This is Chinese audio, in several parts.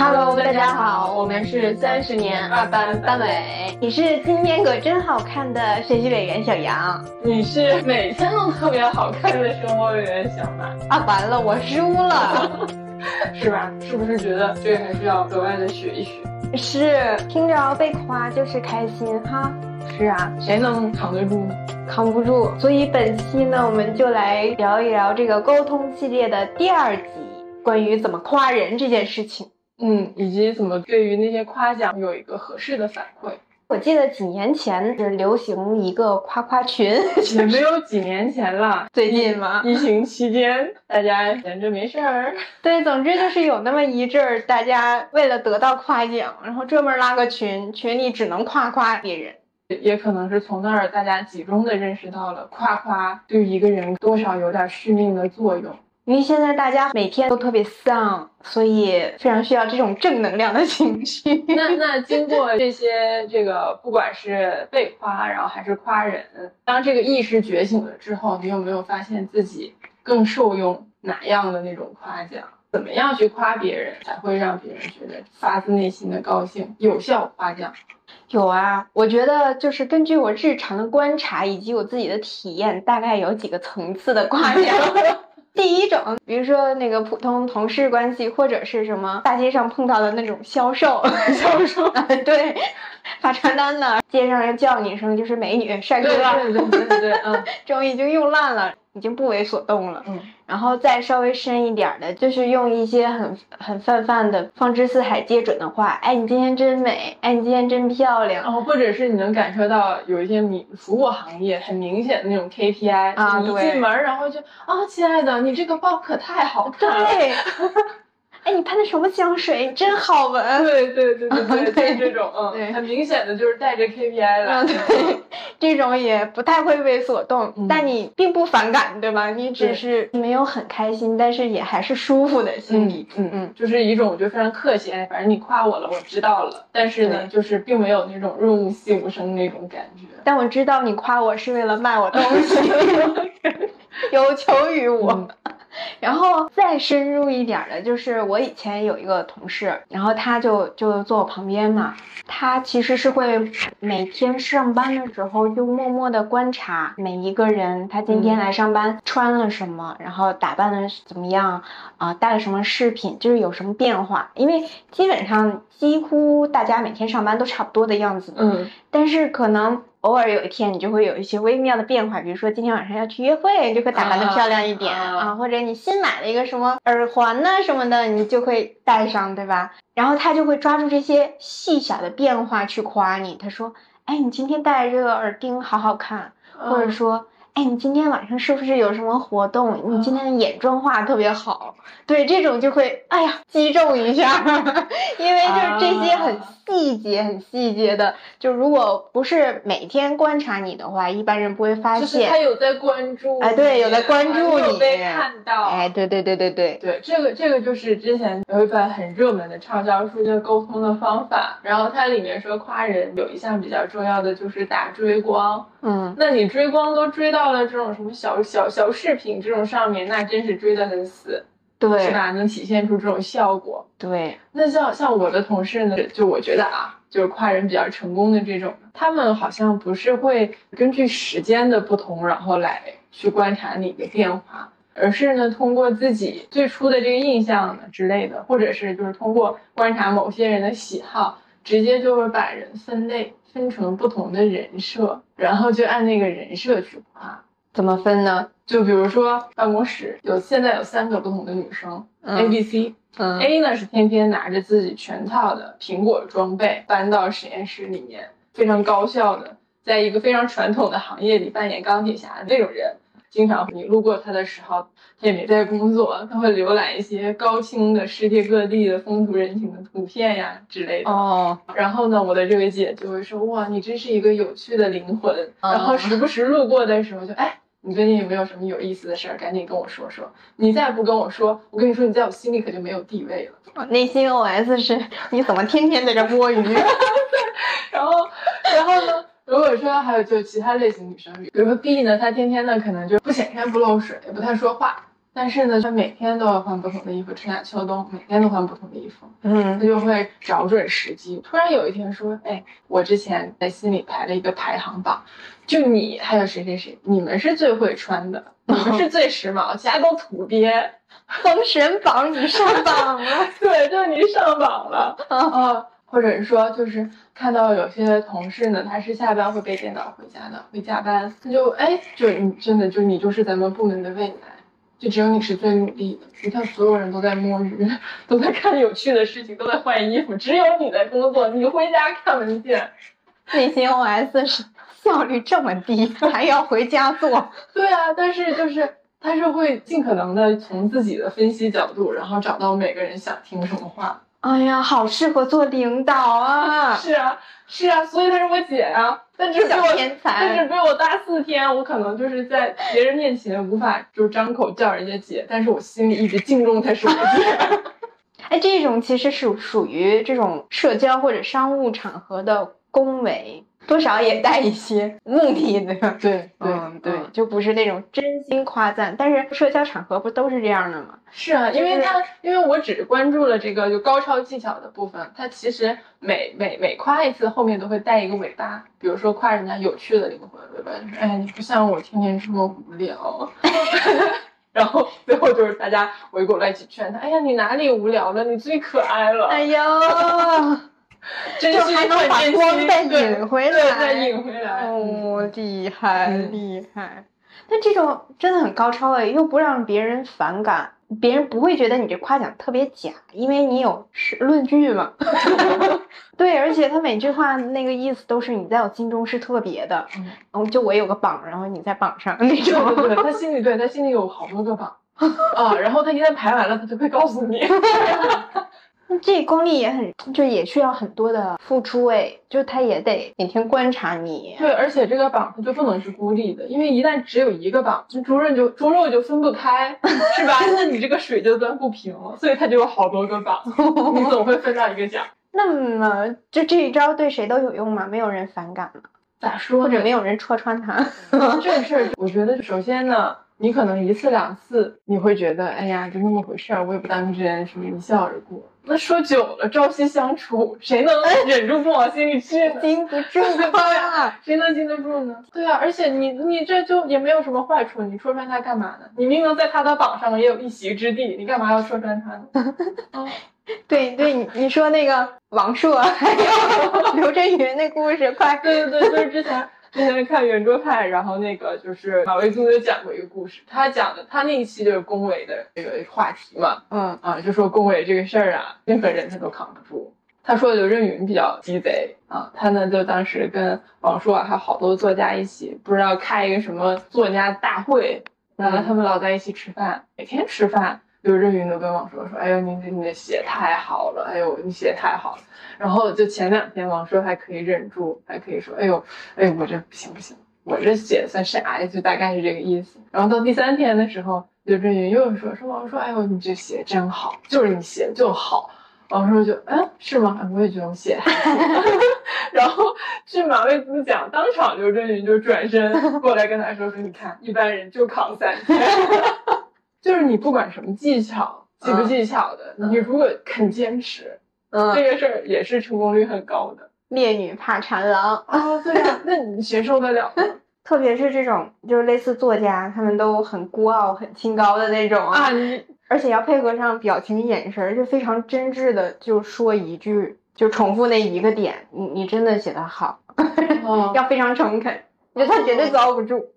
Hello，大家好，我们是三十年二班班委。你是今天可真好看的学习委员小杨，你是每天都特别好看的生活委员小马。啊，完了，我输了，是吧？是不是觉得这个还是要格外的学一学？是听着被夸就是开心哈。是啊，谁能扛得住呢？扛不住。所以本期呢，我们就来聊一聊这个沟通系列的第二集，关于怎么夸人这件事情。嗯，以及怎么对于那些夸奖有一个合适的反馈。我记得几年前是流行一个夸夸群，也没有几年前了，最近吗？疫情期间，大家闲着没事儿。对，总之就是有那么一阵儿，大家为了得到夸奖，然后专门拉个群，群里只能夸夸别人。也可能是从那儿大家集中的认识到了夸夸对一个人多少有点续命的作用。因为现在大家每天都特别丧，所以非常需要这种正能量的情绪。那那经过这些这个，不管是被夸，然后还是夸人，当这个意识觉醒了之后，你有没有发现自己更受用哪样的那种夸奖？怎么样去夸别人才会让别人觉得发自内心的高兴？有效夸奖。有啊，我觉得就是根据我日常的观察以及我自己的体验，大概有几个层次的夸奖。第一种，比如说那个普通同事关系，或者是什么大街上碰到的那种销售，销售，对，发传单的，街上人叫你一声就是美女、帅哥，对对对对对，嗯，这种已经用烂了。已经不为所动了，嗯，然后再稍微深一点的，就是用一些很很泛泛的、放之四海皆准的话，哎，你今天真美，哎，你今天真漂亮，哦或者是你能感受到有一些明服务行业很明显的那种 KPI 啊，一进门然后就啊，亲爱的，你这个包可太好看了，对。哎，你喷的什么香水？真好闻。对对对对对，这种嗯，很明显的就是带着 KPI 的。对，这种也不太会为所动，但你并不反感，对吧？你只是没有很开心，但是也还是舒服的心理。嗯嗯，就是一种我觉得非常客气，哎，反正你夸我了，我知道了。但是呢，就是并没有那种润物细无声那种感觉。但我知道你夸我是为了卖我东西，有求于我。然后再深入一点的，就是我以前有一个同事，然后他就就坐我旁边嘛，他其实是会每天上班的时候就默默的观察每一个人，他今天来上班穿了什么，然后打扮的怎么样啊，带了什么饰品，就是有什么变化，因为基本上几乎大家每天上班都差不多的样子，嗯，但是可能。偶尔有一天，你就会有一些微妙的变化，比如说今天晚上要去约会，你就会打扮的漂亮一点啊，或者你新买了一个什么耳环呢什么的，你就会戴上，对吧？然后他就会抓住这些细小的变化去夸你，他说：“哎，你今天戴这个耳钉好好看。”或者说。哎，你今天晚上是不是有什么活动？你今天的眼妆画特别好，对这种就会哎呀击中一下，因为就是这些很细节、很细节的，就如果不是每天观察你的话，一般人不会发现。就是他有在关注。哎，对，有在关注你。被看到。哎，对对对对对对，这个这个就是之前有一本很热门的畅销书，叫《沟通的方法》，然后它里面说夸人有一项比较重要的就是打追光。嗯，那你追光都追到了这种什么小小小饰品这种上面，那真是追得很死，对，是吧？能体现出这种效果。对，那像像我的同事呢，就我觉得啊，就是夸人比较成功的这种，他们好像不是会根据时间的不同，然后来去观察你的变化，而是呢，通过自己最初的这个印象呢之类的，或者是就是通过观察某些人的喜好，直接就会把人分类。分成不同的人设，然后就按那个人设去画。怎么分呢？就比如说办公室有现在有三个不同的女生，A、B、C。嗯，A 呢是天天拿着自己全套的苹果装备搬到实验室里面，非常高效的，在一个非常传统的行业里扮演钢铁侠的那种人。经常你路过他的时候，他也没在工作，他会浏览一些高清的世界各地的风土人情的图片呀之类的。哦。然后呢，我的这位姐就会说：“哇，你真是一个有趣的灵魂。”然后时不时路过的时候就：“哎，你最近有没有什么有意思的事儿？赶紧跟我说说。你再不跟我说，我跟你说，你在我心里可就没有地位了。”我内心 OS 是：你怎么天天在这摸鱼？然后，然后呢？如果说还有就其他类型女生，比如说 B 呢，她天天呢可能就不显山不露水，也不太说话。但是呢，她每天都要换不同的衣服，春夏秋冬每天都换不同的衣服，嗯她就会找准时机。突然有一天说：“哎，我之前在心里排了一个排行榜，就你还有谁谁谁，你们是最会穿的，你们是最时髦，其他都土鳖。封神榜你上榜了，对，就你上榜了啊。或者是说，就是看到有些同事呢，他是下班会背电脑回家的，会加班，他就哎，就你真的就你就是咱们部门的未来，就只有你是最努力的。你看所有人都在摸鱼，都在看有趣的事情，都在换衣服，只有你在工作，你回家看文件。内心 OS 是效率这么低，还要回家做。对啊，但是就是他是会尽可能的从自己的分析角度，然后找到每个人想听什么话。哎呀，好适合做领导啊！是啊，是啊，所以她是我姐啊，但是比我天才但是比我大四天，我可能就是在别人面前无法就是张口叫人家姐，但是我心里一直敬重她是我姐。哎，这种其实是属于这种社交或者商务场合的恭维，多少也带一些 目的的。对嗯，对，就不是那种真心夸赞。但是社交场合不都是这样的吗？是啊，因为就是他因为我只关注了这个就高超技巧的部分，他其实每每每夸一次后面都会带一个尾巴，比如说夸人家有趣的灵魂，对吧？就是哎，你不像我天天这么无聊。然后最后就是大家围过来一起劝他，哎呀，你哪里无聊了？你最可爱了。哎呦，真 心就还能把光再引回，来再引回来。哦，厉害嗯厉害！但这种真的很高超哎，又不让别人反感，别人不会觉得你这夸奖特别假，因为你有是论据嘛。对，而且他每句话那个意思都是你在我心中是特别的，嗯嗯，就我有个榜，然后你在榜上那对种。对对，他 心里对他心里有好多个榜啊，然后他一旦排完了，他就会告诉你。这功力也很，就也需要很多的付出哎，就他也得每天观察你。对，而且这个榜它就不能是孤立的，因为一旦只有一个榜，那猪肉就猪肉就分不开，是吧？那你这个水就端不平了，所以它就有好多个榜，你总会分到一个奖。那么，就这一招对谁都有用吗？没有人反感吗？咋说？或者没有人戳穿他？这个事儿，我觉得首先呢，你可能一次两次你会觉得，哎呀，就那么回事儿，我也不当真，什么一笑而过。那说久了，朝夕相处，谁能忍住不往心里去呢？禁不住 啊！谁能经得住呢？对啊，而且你你这就也没有什么坏处，你戳穿他干嘛呢？你明明在他的榜上也有一席之地，你干嘛要戳穿他呢？嗯对 对，你你说那个王朔还有刘震云那故事，快对对对，就是之前之前看圆桌派，然后那个就是马未都有讲过一个故事，他讲的他那一期就是恭维的这个话题嘛，嗯啊，就说恭维这个事儿啊，任何人他都扛不住。他说刘震云比较鸡贼啊，他呢就当时跟王朔啊还有好多作家一起，不知道开一个什么作家大会，然后他们老在一起吃饭，每天吃饭，刘震云都跟王朔说：“哎呦，你你的写太好了，哎呦，你写太好了。”然后就前两天王朔还可以忍住，还可以说：“哎呦，哎呦，我这不行不行，我这写算啥呀？”就大概是这个意思。然后到第三天的时候，刘震云又说：“说王朔，哎呦，你这写真好，就是你写就好。”王朔就，嗯，是吗？我也觉得我写得还行。然后据马未都讲，当场刘震云就转身过来跟他说：“说你看，一般人就扛三天，就是你不管什么技巧，技不技巧的，你如果肯坚持，嗯。这嗯，个事儿也是成功率很高的。烈女怕缠郎，啊。对呀、那你谁受得了？特别是这种就是类似作家，他们都很孤傲、很清高的那种啊，你。而且要配合上表情、眼神儿，就非常真挚的就说一句，就重复那一个点，你你真的写得好，哦。要非常诚恳，我他绝对遭不住。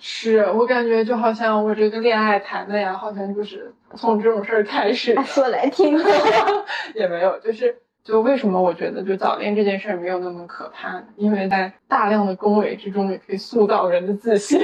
哦，是我感觉就好像我这个恋爱谈的呀，好像就是从这种事儿开始说来听听。也没有，就是就为什么我觉得就早恋这件事儿没有那么可怕呢？因为在大量的恭维之中，也可以塑造人的自信。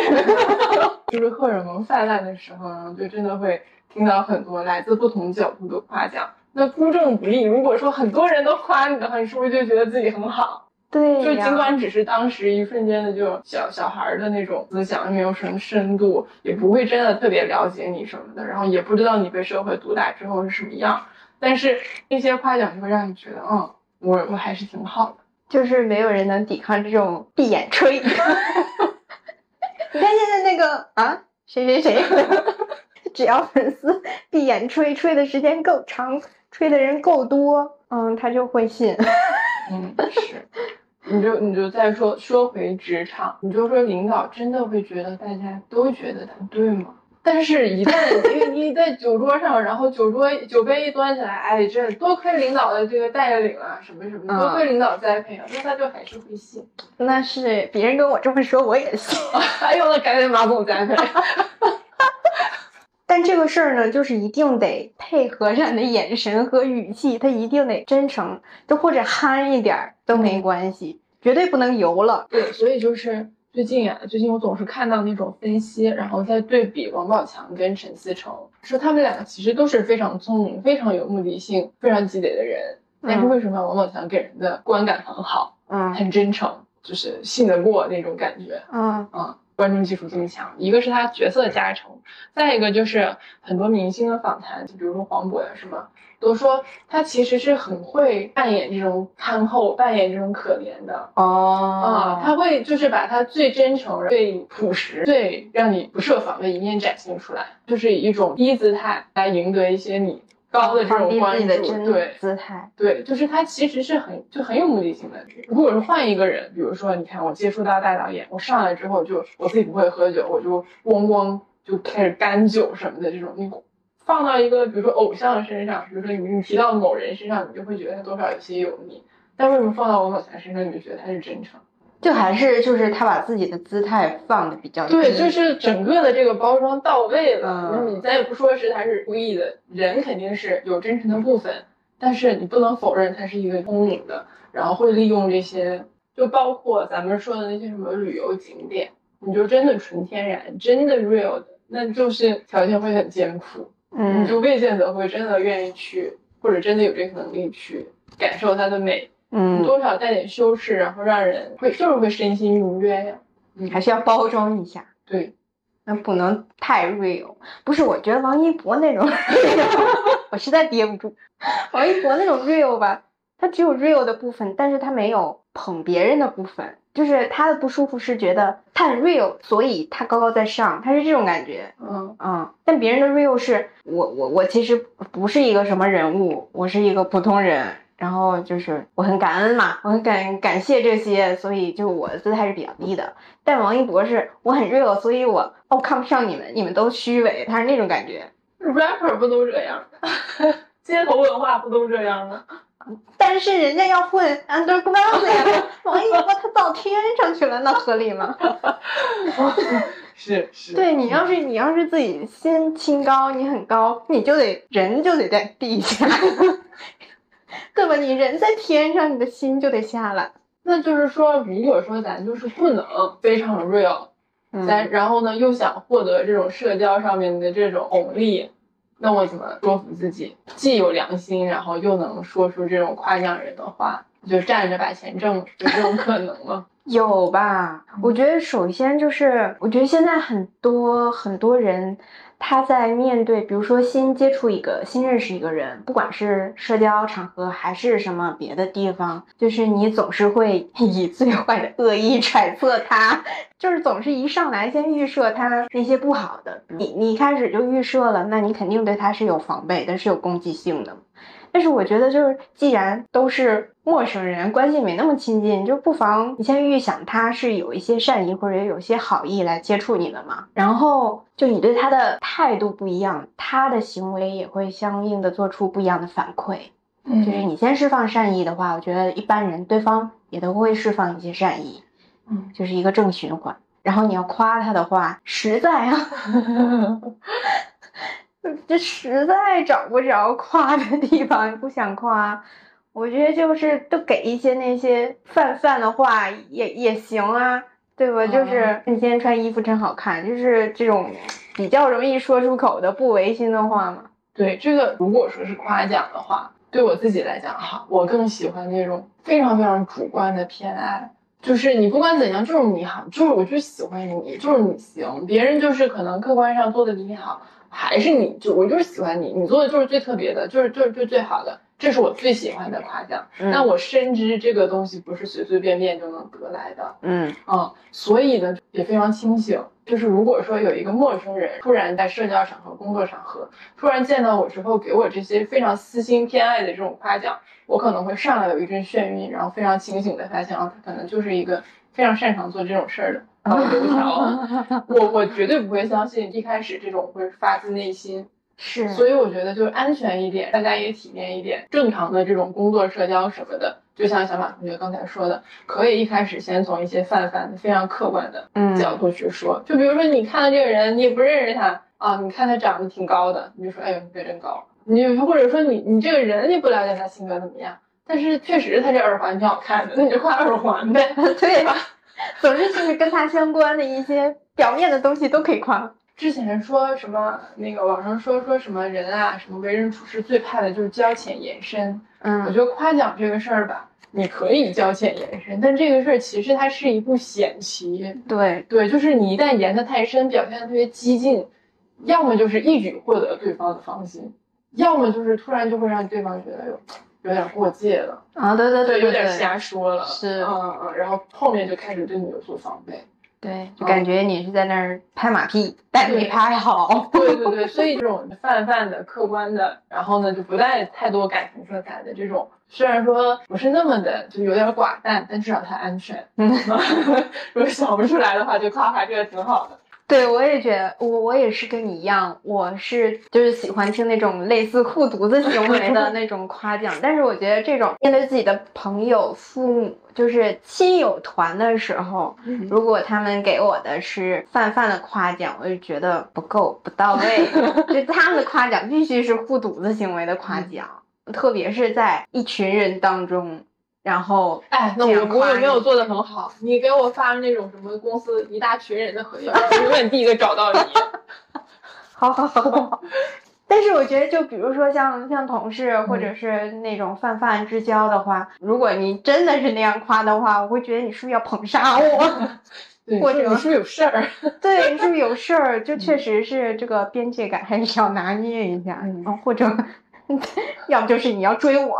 就是荷尔蒙泛滥的时候，然后就真的会听到很多来自不同角度的夸奖。那孤证不立，如果说很多人都夸你的话，你是不是就觉得自己很好？对呀，就尽管只是当时一瞬间的就小小孩儿的那种思想，没有什么深度，也不会真的特别了解你什么的，然后也不知道你被社会毒打之后是什么样。但是那些夸奖就会让你觉得，嗯，我我还是挺好的。就是没有人能抵抗这种闭眼吹。你看现在那个啊，谁谁谁，只要粉丝闭眼吹，吹的时间够长，吹的人够多，嗯，他就会信。嗯，是。你就你就再说说回职场，你就说领导真的会觉得大家都觉得他对吗？但是，一旦因为你在酒桌上，然后酒桌酒杯一端起来，哎，这多亏领导的这个带领啊，什么什么，多亏领导栽培啊，那他就还是会信。那是别人跟我这么说，我也信。哎呦，那赶紧马总栽培。但这个事儿呢，就是一定得配合上你的眼神和语气，他一定得真诚，就或者憨一点都没关系，绝对不能油了。对，所以就是。最近啊，最近我总是看到那种分析，然后再对比王宝强跟陈思诚，说他们两个其实都是非常聪明、非常有目的性、非常积累的人。但是为什么王宝强给人的观感很好，嗯，很真诚，就是信得过那种感觉，嗯嗯。观众基础这么强，一个是他角色加成，再一个就是很多明星的访谈，就比如说黄渤呀什么，都说他其实是很会扮演这种憨厚，扮演这种可怜的哦啊，他会就是把他最真诚、最朴实、最让你不设防的一面展现出来，就是以一种低姿态来赢得一些你。高的这种关注，对姿态，对，就是他其实是很就很有目的性的。如果是换一个人，比如说，你看我接触到大导演，我上来之后就我自己不会喝酒，我就咣咣就开始干酒什么的这种，你放到一个比如说偶像身上，比如说你你提到某人身上，你就会觉得他多少有些油腻。但为什么放到王宝强身上，你就觉得他是真诚？就还是就是他把自己的姿态放的比较对，就是整个的这个包装到位了。嗯你咱也不说是他是故意的，人肯定是有真诚的部分，但是你不能否认他是一个聪明的，然后会利用这些，就包括咱们说的那些什么旅游景点，你就真的纯天然，真的 real 的，那就是条件会很艰苦，嗯，你就未见得会真的愿意去，或者真的有这个能力去感受它的美。嗯，多少带点修饰，然后让人会就是会身心愉悦呀。你，还是要包装一下。对，那不能太 real。不是，我觉得王一博那种，我实在憋不住。王一博那种 real 吧，他只有 real 的部分，但是他没有捧别人的部分。就是他的不舒服是觉得他很 real，所以他高高在上，他是这种感觉。嗯嗯，但别人的 real 是我我我其实不是一个什么人物，我是一个普通人。然后就是我很感恩嘛，我很感感谢这些，所以就我的姿态是比较低的。但王一博是我很 real，所以我哦看不上你们，你们都虚伪，他是那种感觉。rapper 不都这样？街头文化不都这样吗？但是人家要混 underground 呀，王一博他到天上去了，那合理吗？是是。对你要是你要是自己先清高，你很高，你就得人就得在地下。对吧？你人在天上，你的心就得下来。那就是说，如果说咱就是不能非常 real，咱然后呢又想获得这种社交上面的这种红利，那我怎么说服自己既有良心，然后又能说出这种夸奖人的话，就站着把钱挣，有这种可能吗？有吧？我觉得首先就是，我觉得现在很多很多人。他在面对，比如说新接触一个、新认识一个人，不管是社交场合还是什么别的地方，就是你总是会 以最坏的恶意揣测他，就是总是一上来先预设他那些不好的，你你一开始就预设了，那你肯定对他是有防备但，是有攻击性的。但是我觉得，就是既然都是陌生人，关系没那么亲近，就不妨你先预想他是有一些善意或者有些好意来接触你的嘛。然后就你对他的态度不一样，他的行为也会相应的做出不一样的反馈。嗯，就是你先释放善意的话，我觉得一般人对方也都会释放一些善意。嗯，就是一个正循环。然后你要夸他的话，实在啊。这实在找不着夸的地方，不想夸。我觉得就是都给一些那些泛泛的话也也行啊，对吧？就是你今天穿衣服真好看，就是这种比较容易说出口的不违心的话嘛。对这个，如果说是夸奖的话，对我自己来讲哈，我更喜欢那种非常非常主观的偏爱，就是你不管怎样，就是你好，就是我就喜欢你，就是你行，别人就是可能客观上做的比你好。还是你就我就是喜欢你，你做的就是最特别的，就是就是就最好的。这是我最喜欢的夸奖。但我深知这个东西不是随随便便就能得来的。嗯啊，所以呢也非常清醒。就是如果说有一个陌生人突然在社交场合、工作场合突然见到我之后，给我这些非常私心偏爱的这种夸奖，我可能会上来有一阵眩晕，然后非常清醒的发现啊，他可能就是一个非常擅长做这种事儿的。油条，我我绝对不会相信一开始这种会发自内心。是，所以我觉得就是安全一点，大家也体面一点，正常的这种工作社交什么的，就像小马同学刚才说的，可以一开始先从一些泛泛的、非常客观的角度去说。就比如说，你看到这个人，你也不认识他啊，你看他长得挺高的，你就说，哎呦，你真高。你或者说你你这个人你不了解他性格怎么样，但是确实他这耳环挺好看的，那你就夸耳环呗，对吧？总之就是跟他相关的一些表面的东西都可以夸。之前说什么那个网上说说什么人啊，什么为人处事最怕的就是交浅言深。嗯，我觉得夸奖这个事儿吧，你可以交浅言深，但这个事儿其实它是一步险棋。对对，就是你一旦言得太深，表现的特别激进，要么就是一举获得对方的芳心，要么就是突然就会让对方觉得有有点过界了啊，对对对，有点瞎说了，是，嗯嗯，然后后面就开始对你有所防备。对，就感觉你是在那儿拍马屁，但没拍好。对对对，所以这种泛泛的、客观的，然后呢就不带太多感情色彩的这种，虽然说不是那么的，就有点寡淡，但至少它安全。嗯，如果想不出来的话，就夸夸这个挺好的。对，我也觉得，我我也是跟你一样，我是就是喜欢听那种类似护犊子行为的那种夸奖，但是我觉得这种面对自己的朋友、父母，就是亲友团的时候，如果他们给我的是泛泛的夸奖，我就觉得不够不到位，就他们的夸奖必须是护犊子行为的夸奖，特别是在一群人当中。然后，哎，那我我也没有做的很好。你给我发那种什么公司一大群人的合影，永远第一个找到你。好好好好。但是我觉得，就比如说像像同事或者是那种泛泛之交的话，如果你真的是那样夸的话，我会觉得你是不是要捧杀我？或者你是不是有事儿？对，你是不是有事儿？就确实是这个边界感还是要拿捏一下，嗯或者。要不就是你要追我，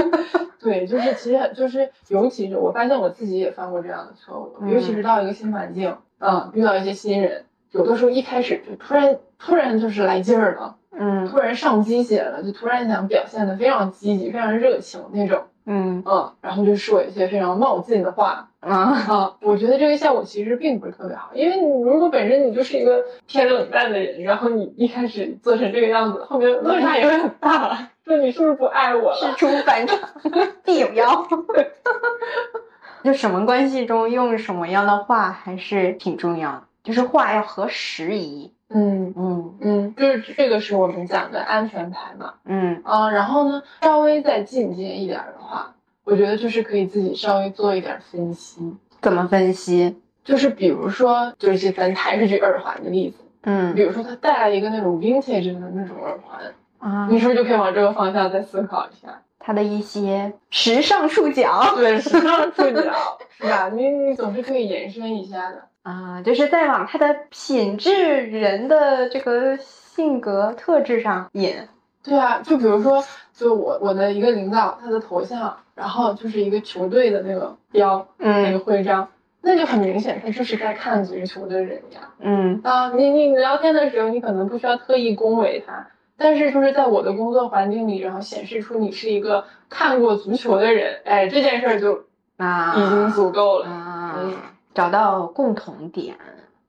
对，就是其实就是，尤其是我发现我自己也犯过这样的错误，尤其是到一个新环境，嗯，遇到一些新人，有的时候一开始就突然突然就是来劲儿了，嗯，突然上鸡血了，就突然想表现的非常积极、非常热情那种。嗯嗯，然后就说一些非常冒进的话啊啊！我觉得这个效果其实并不是特别好，因为你如果本身你就是一个偏冷淡的人，然后你一开始做成这个样子，后面落差也会很大。说你是不是不爱我了？事出反常 必有妖。就什么关系中用什么样的话还是挺重要的，就是话要合时宜。嗯嗯嗯，就是这个是我们讲的安全牌嘛。嗯啊，然后呢，稍微再进阶一点的话，我觉得就是可以自己稍微做一点分析。怎么分析？就是比如说，就是咱还是举耳环的例子。嗯，比如说他带了一个那种 vintage 的那种耳环啊，你是不是就可以往这个方向再思考一下？它的一些时尚触角，对，时尚触角是吧？你你总是可以延伸一下的。啊，就是在往他的品质、人的这个性格特质上引。对啊，就比如说，就我我的一个领导，他的头像，然后就是一个球队的那个标，嗯，那个徽章，那就很明显，他就是在看足球的人呀。嗯啊，你你聊天的时候，你可能不需要特意恭维他，但是就是在我的工作环境里，然后显示出你是一个看过足球的人，哎，这件事儿就啊已经足够了啊。嗯。找到共同点，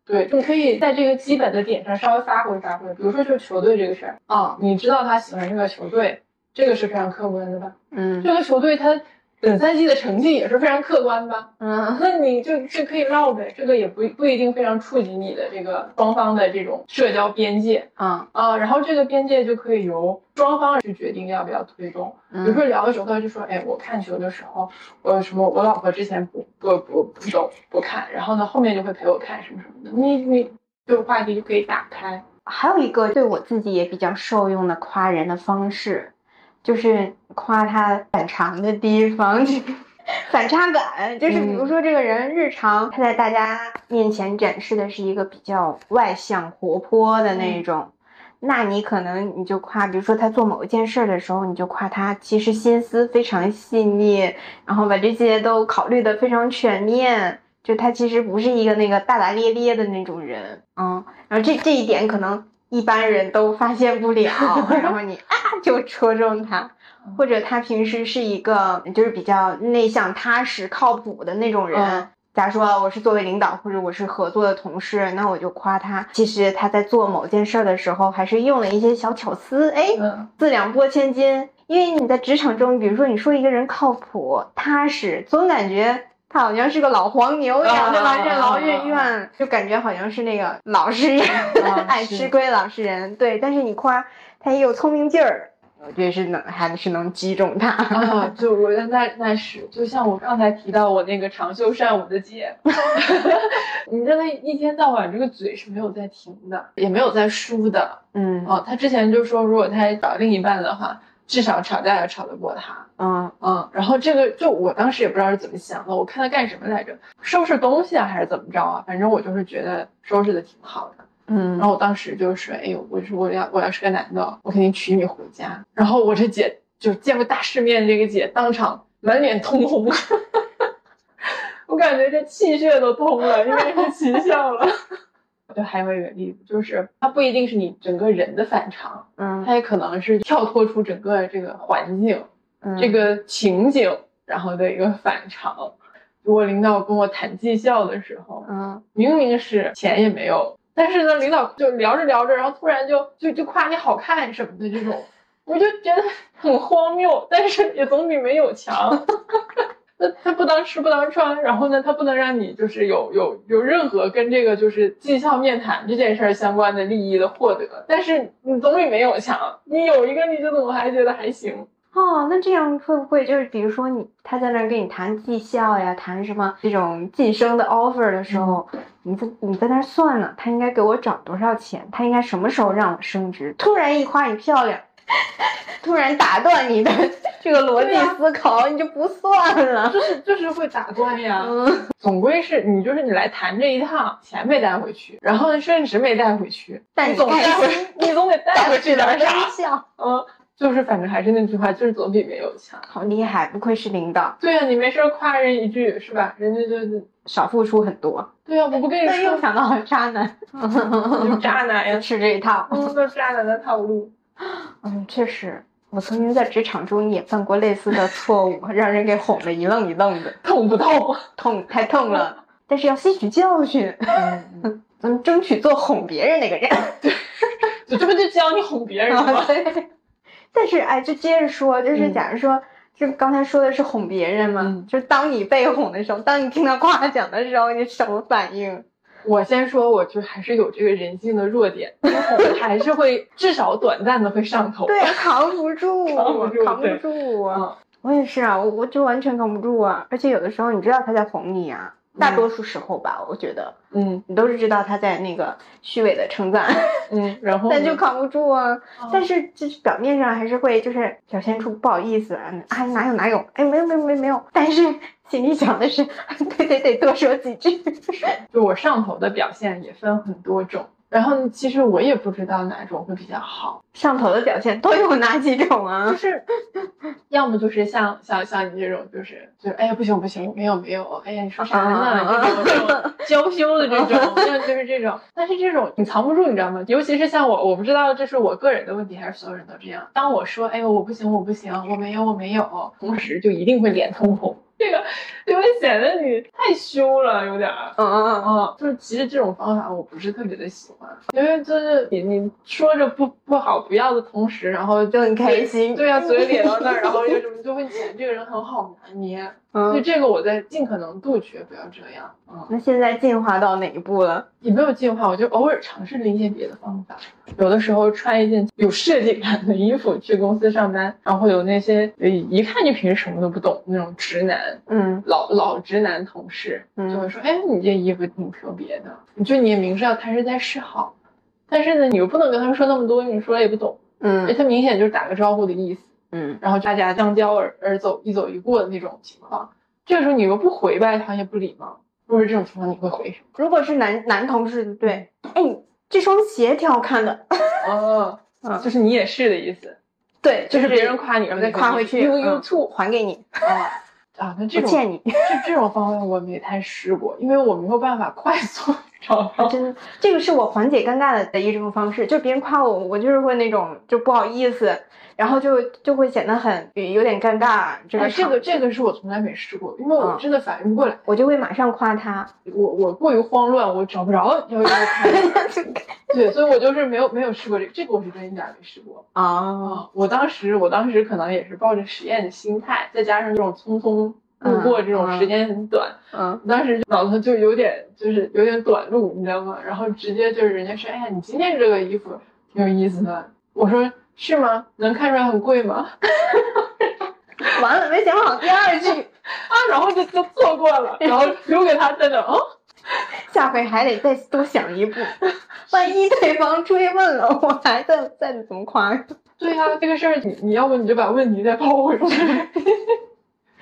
对，你可以在这个基本的点上稍微发挥发挥。比如说，就是球队这个事儿啊，你知道他喜欢这个球队，这个是非常客观的吧？嗯，这个球队他。本赛季的成绩也是非常客观吧？嗯，那你就就可以唠呗，这个也不不一定非常触及你的这个双方的这种社交边界啊啊，然后这个边界就可以由双方去决定要不要推动。比如说聊的时候，他就说，哎，我看球的时候，我什么，我老婆之前不不不不懂不看，然后呢后面就会陪我看什么什么的，你你这个话题就可以打开。还有一个对我自己也比较受用的夸人的方式。就是夸他反常的地方，反差感。就是比如说，这个人日常他在大家面前展示的是一个比较外向、活泼的那种，那你可能你就夸，比如说他做某一件事的时候，你就夸他其实心思非常细腻，然后把这些都考虑的非常全面。就他其实不是一个那个大大咧咧的那种人，嗯，然后这这一点可能一般人都发现不了，然后你啊就戳中他，或者他平时是一个就是比较内向、踏实、靠谱的那种人。假如说我是作为领导或者我是合作的同事，那我就夸他，其实他在做某件事的时候还是用了一些小巧思，哎，四两拨千斤。因为你在职场中，比如说你说一个人靠谱、踏实，总感觉。他好像是个老黄牛一样，对吧？任劳任怨，就感觉好像是那个老实人，爱吃亏老实人。对，但是你夸他也有聪明劲儿，我觉得是能还是能击中他。啊，就我觉得那那是，就像我刚才提到我那个长袖善舞的姐，你真的一天到晚这个嘴是没有在停的，也没有在输的。嗯，哦，他之前就说，如果他找另一半的话。至少吵架要吵得过他，嗯嗯，然后这个就我当时也不知道是怎么想的，我看他干什么来着，收拾东西啊还是怎么着啊？反正我就是觉得收拾的挺好的，嗯，然后我当时就说，哎呦，我说我要我要是个男的，我肯定娶你回家。然后我这姐就见过大世面，这个姐当场满脸通红，我感觉这气血都通了，因为是奇效了。就还有一个例子，就是它不一定是你整个人的反常，嗯，它也可能是跳脱出整个这个环境，嗯这个情景，然后的一个反常。如果领导跟我谈绩效的时候，嗯，明明是钱也没有，但是呢，领导就聊着聊着，然后突然就就就夸你好看什么的这种，我就觉得很荒谬，但是也总比没有强。那他不当吃不当穿，然后呢，他不能让你就是有有有任何跟这个就是绩效面谈这件事儿相关的利益的获得，但是你总比没有强。你有一个，你就怎么还觉得还行？哦，那这样会不会就是比如说你他在那儿跟你谈绩效呀，谈什么这种晋升的 offer 的时候，你在你在那儿算呢？他应该给我涨多少钱？他应该什么时候让我升职？突然一夸你漂亮。突然打断你的 这个逻辑思考，你就不算了，就是就是会打断呀。嗯总归是你就是你来谈这一趟，钱没带回去，然后呢升职没带回去，但你总带回，你总得带回去点啥？嗯，就是反正还是那句话，就是总比没有强。好厉害，不愧是领导。对呀，你没事夸人一句是吧？人家就少付出很多。对呀，我不跟你说。又想到了渣男，渣男呀，吃这一套，都是渣男的套路。嗯，确实，我曾经在职场中也犯过类似的错误，让人给哄得一愣一愣的，痛不痛？痛，太痛了。但是要吸取教训，咱们争取做哄别人那个人。对，这不就教你哄别人吗？对。但是，哎，就接着说，就是假如说，就刚才说的是哄别人嘛，就是当你被哄的时候，当你听到夸奖的时候，你什么反应？我先说，我就还是有这个人性的弱点，还是会至少短暂的会上头。对，扛不住，扛不住，扛不住啊！我也是啊，我我就完全扛不住啊！而且有的时候，你知道他在哄你啊。大多数时候吧，我觉得，嗯，你都是知道他在那个虚伪的称赞，嗯，然后但就扛不住啊。但是就是表面上还是会就是表现出不好意思啊，啊哪有哪有，哎没有没有没有没有，但是 心里想的是，对对对，多说几句。就我上头的表现也分很多种。然后其实我也不知道哪种会比较好，上头的表现都有哪几种啊？就是，要么就是像像像你这种，就是就是哎呀不行不行，没有没有，哎呀你说啥呢？这种这种娇羞的这种，像就是这种。但是这种你藏不住，你知道吗？尤其是像我，我不知道这是我个人的问题还是所有人都这样。当我说哎呦我不行我不行我没有我没有，同时就一定会脸通红。这个就会显得你太羞了，有点儿。嗯嗯嗯，就是其实这种方法我不是特别的喜欢，因为就是你你说着不不好不要的同时，然后就很开心。对呀，嘴咧到那儿，然后又什么，就会显得这个人很好拿捏。所以这个我在尽可能杜绝，不要这样。嗯，那现在进化到哪一步了？也没有进化，我就偶尔尝试了一些别的方法。有的时候穿一件有设计感的衣服去公司上班，然后有那些一看就平时什么都不懂那种直男，嗯，老老直男同事，就会说，哎，你这衣服挺特别的。你就你也明知道他是在示好，但是呢，你又不能跟他说那么多，你说也不懂，嗯，他明显就是打个招呼的意思。嗯，然后大家相交而而走，一走一过的那种情况，这个时候你又不回拜他，也不礼貌。如果是这种情况，你会回什么？如果是男男同事，对，哎，这双鞋挺好看的。哦，嗯，就是你也是的意思。对，就是别人夸你，然后再夸回去，用用醋还给你。啊啊，那这种欠你这这种方法我没太试过，因为我没有办法快速找到。真的，这个是我缓解尴尬的的一种方式，就别人夸我，我就是会那种就不好意思。然后就就会显得很有点尴尬，这个这个这个是我从来没试过，因为我真的反应不过来，我就会马上夸他。我我过于慌乱，我找不着要要夸。对，所以我就是没有没有试过这个，这个我是真一点没试过啊。我当时我当时可能也是抱着实验的心态，再加上这种匆匆路过，这种时间很短，嗯，当时脑子就有点就是有点短路，你知道吗？然后直接就是人家说，哎呀，你今天这个衣服挺有意思的，我说。是吗？能看出来很贵吗？完了，没想好第二句啊，然后就就错过了，然后留给他在那哦，下回还得再多想一步，万一对方追问了，我还在再怎么夸？对呀，这个事儿你你要不你就把问题再抛回去。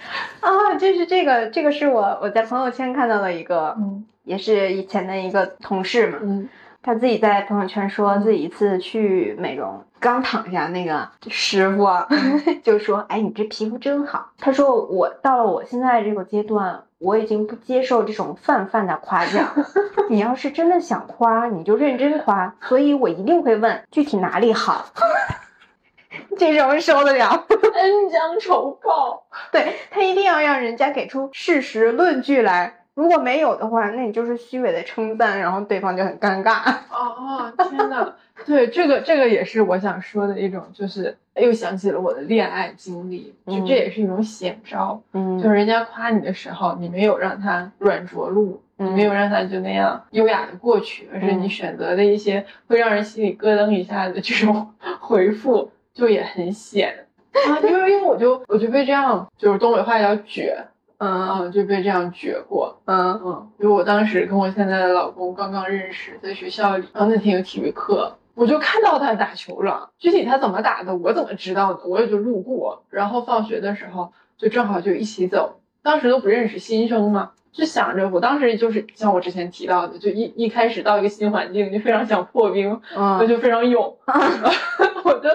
啊，就是这个，这个是我我在朋友圈看到的一个，嗯，也是以前的一个同事嘛，嗯。他自己在朋友圈说自己一次去美容，刚躺下，那个师傅 就说：“哎，你这皮肤真好。”他说：“我到了我现在这个阶段，我已经不接受这种泛泛的夸奖。你要是真的想夸，你就认真夸。所以我一定会问具体哪里好。这种受得了？恩将仇报。对他一定要让人家给出事实论据来。”如果没有的话，那你就是虚伪的称赞，然后对方就很尴尬。哦哦，天呐，对，这个这个也是我想说的一种，就是又想起了我的恋爱经历，就这也是一种险招。嗯，就是人家夸你的时候，你没有让他软着陆，你没有让他就那样优雅的过去，而是你选择的一些会让人心里咯噔一下的这种回复，就也很显啊。因为因为我就我就被这样，就是东北话叫撅。嗯，就被这样撅过。嗯嗯，因为我当时跟我现在的老公刚刚认识，在学校里，然后那天有体育课，我就看到他打球了。具体他怎么打的，我怎么知道的？我也就路过。然后放学的时候，就正好就一起走。当时都不认识新生嘛，就想着，我当时就是像我之前提到的，就一一开始到一个新环境，就非常想破冰，我就非常勇。我就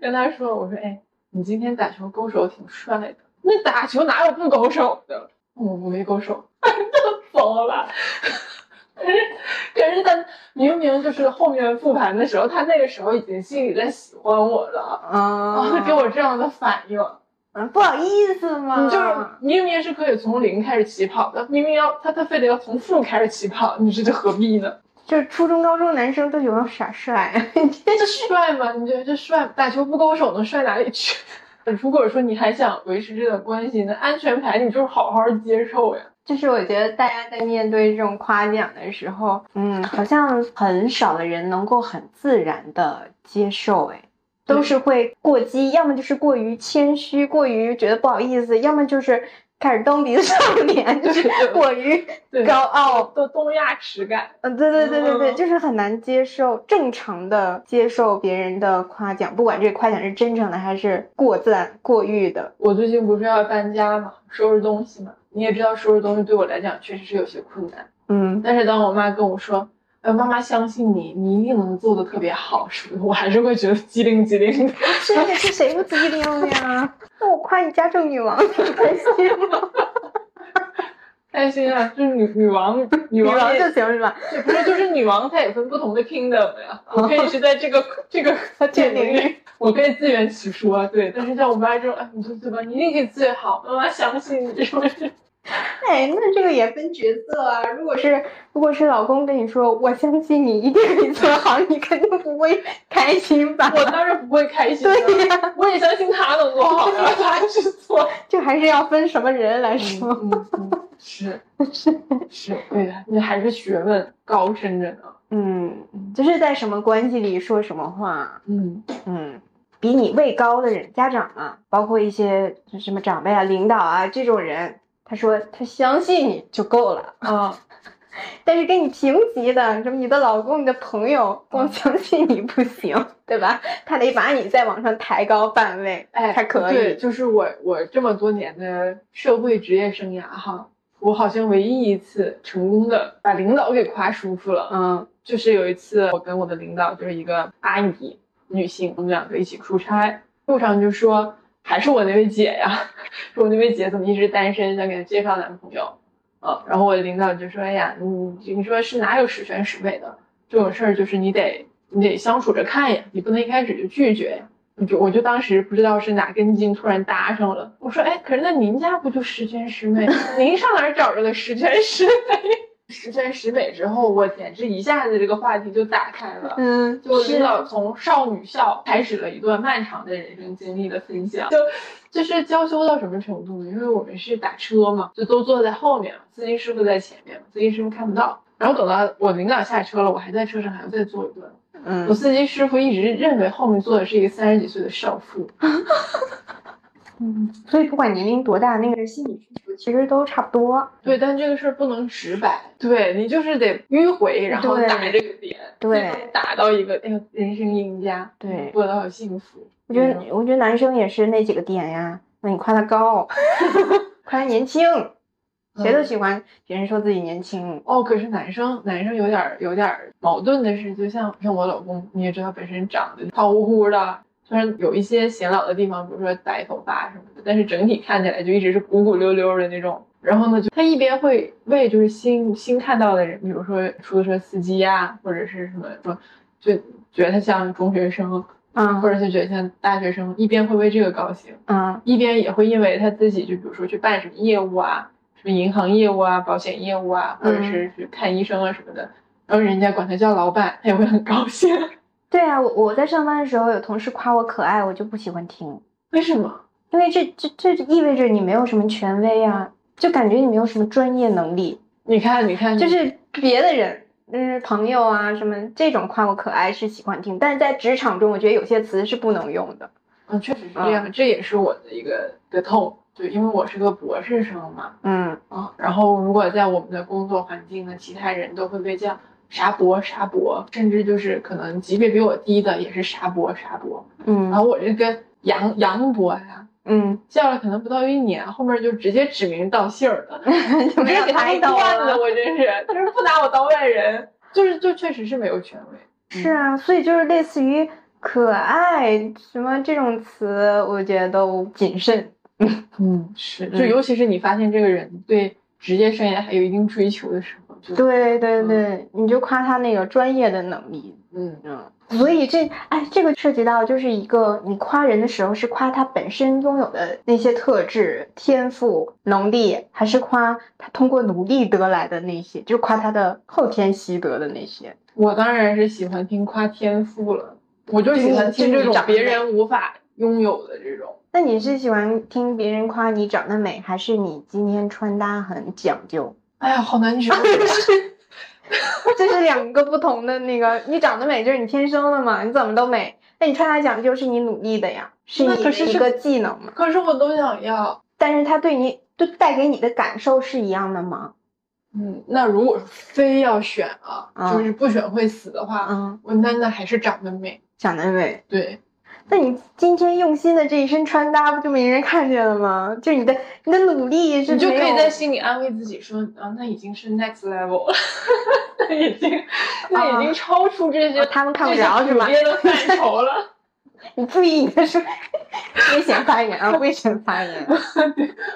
跟他说：“我说，哎，你今天打球勾手挺帅的。”那打球哪有不勾手的？我我没勾手，就疯了。可是可是他明明就是后面复盘的时候，他那个时候已经心里在喜欢我了啊！他给我这样的反应，嗯，不好意思嘛。你就是明明是可以从零开始起跑的，明明要他他非得要从负开始起跑，你说这何必呢？就是初中高中男生都有点耍帅，这帅吗？你觉得这帅？打球不勾手能帅哪里去？如果说你还想维持这段关系，那安全牌你就是好好接受呀。就是我觉得大家在面对这种夸奖的时候，嗯，好像很少的人能够很自然的接受，哎，都是会过激，要么就是过于谦虚，过于觉得不好意思，要么就是。开始蹬鼻子上脸，就是过于高傲的东亚耻感。嗯，对对对对对，就是很难接受正常的接受别人的夸奖，不管这个夸奖是真诚的还是过赞过誉的。我最近不是要搬家嘛，收拾东西嘛，你也知道收拾东西对我来讲确实是有些困难。嗯，但是当我妈跟我说。呃，妈妈相信你，你一定能做的特别好，是不？我还是会觉得机灵机灵的。是是谁不机灵呀？那我夸你家政女王，你开心吗？开心啊！就是女女王，女王就行是吧？不是，就是女王，她也分不同的 kingdom 呀。我可以是在这个这个这领域，我可以自圆其说，对。但是像我妈这种，哎，你说对吧？你一定可以最好，妈妈相信你，是不是？哎，那这个也分角色啊。如果是如果是老公跟你说，我相信你一定可以做好，你肯定不会开心吧？我当然不会开心。对呀，我也相信他能做好，他去做。就还是要分什么人来说。是是是，对的，你还是学问高深着呢。嗯，就是在什么关系里说什么话。嗯嗯，比你位高的人，家长啊，包括一些什么长辈啊、领导啊这种人。他说他相信你就够了啊，但是跟你平级的，什么你的老公、你的朋友，光相信你不行，对吧？他得把你再往上抬高半位，哎，才可以。对，就是我我这么多年的社会职业生涯哈，我好像唯一一次成功的把领导给夸舒服了。嗯就是有一次，我跟我的领导就是一个阿姨，女性，我们两个一起出差，路上就说还是我那位姐呀，说 我那位姐怎么一直单身，想给她介绍男朋友，啊，然后我领导就说，哎呀，你你说是哪有十全十美的这种事儿，就是你得你得相处着看呀，你不能一开始就拒绝呀。我就我就当时不知道是哪根筋突然搭上了，我说，哎，可是那您家不就十全十美？您上哪儿找着的十全十美？十全十美之后，我简直一下子这个话题就打开了。嗯，就领导从少女校开始了一段漫长的人生经历的分享，就就是娇羞到什么程度呢？因为我们是打车嘛，就都坐在后面，司机师傅在前面，司机师傅看不到。然后等到我领导下车了，我还在车上还要再坐一段。嗯我嗯司机师傅一直认为后面坐的是一个三十几岁的少妇。嗯，所以不管年龄多大，那个心理需求其实都差不多。对，但这个事儿不能直白，对你就是得迂回，然后打这个点，对打到一个哎呦人生赢家，对过得好幸福。我觉得，我觉得男生也是那几个点呀。那你夸他高，夸他年轻，谁都喜欢别人说自己年轻。哦，可是男生男生有点儿有点儿矛盾的是，就像像我老公，你也知道，本身长得胖乎乎的，虽然有一些显老的地方，比如说白头发什么的，但是整体看起来就一直是鼓鼓溜溜的那种。然后呢，就他一边会为就是新新看到的人，比如说出租车司机呀、或者是什么说，就觉得他像中学生，嗯或者是觉得像大学生，一边会为这个高兴，嗯一边也会因为他自己，就比如说去办什么业务啊，什么银行业务啊、保险业务啊，或者是去看医生啊什么的，然后人家管他叫老板，他也会很高兴。对啊，我我在上班的时候有同事夸我可爱，我就不喜欢听，为什么？因为这这这意味着你没有什么权威啊，就感觉你没有什么专业能力。你看，你看，就是别的人，嗯，朋友啊什么这种夸我可爱是喜欢听，但是在职场中，我觉得有些词是不能用的。嗯，确实是这样，这也是我的一个的痛。对，因为我是个博士生嘛，嗯啊，然后如果在我们的工作环境呢，其他人都会被叫啥博啥博，甚至就是可能级别比我低的也是啥博啥博，嗯然嗯后我这个杨杨博呀，嗯，叫了可能不到一年，后面就直接指名道姓儿了，就没有我这给他们抬头惯的，我真是，他是不拿我当外人，就是就确实是没有权威。是啊，所以就是类似于可爱什么这种词，我觉得都谨慎。嗯，是，嗯就尤其是你发现这个人对职业生涯还有一定追求的时候，就，对对对，你就夸他那个专业的能力。嗯，嗯，所以这哎，这个涉及到就是一个你夸人的时候是夸他本身拥有的那些特质、天赋、能力，还是夸他通过努力得来的那些，就是夸他的后天习得的那些。我当然是喜欢听夸天赋了，我就喜欢听这种别人无法拥有的这种。那你是喜欢听别人夸你长得美，还是你今天穿搭很讲究？哎呀，好难抉择。这是两个不同的那个，你长得美就是你天生的嘛，你怎么都美。那你穿搭讲究是你努力的呀，是你的一个技能嘛。可是我都想要。但是它对你就带给你的感受是一样的吗？嗯，那如果非要选啊，嗯就是不选会死的话，嗯，我那那还是长得美。长得美。对，那你今天用心的这一身穿搭，不就没人看见了吗？就你的你的努力是你就可以在心里安慰自己说，啊，那已经是 next level 了，那 已经，那已经超出这些、哦他们看不着是吧普遍的范畴了。你注意你的说，危险发言啊，危险发言。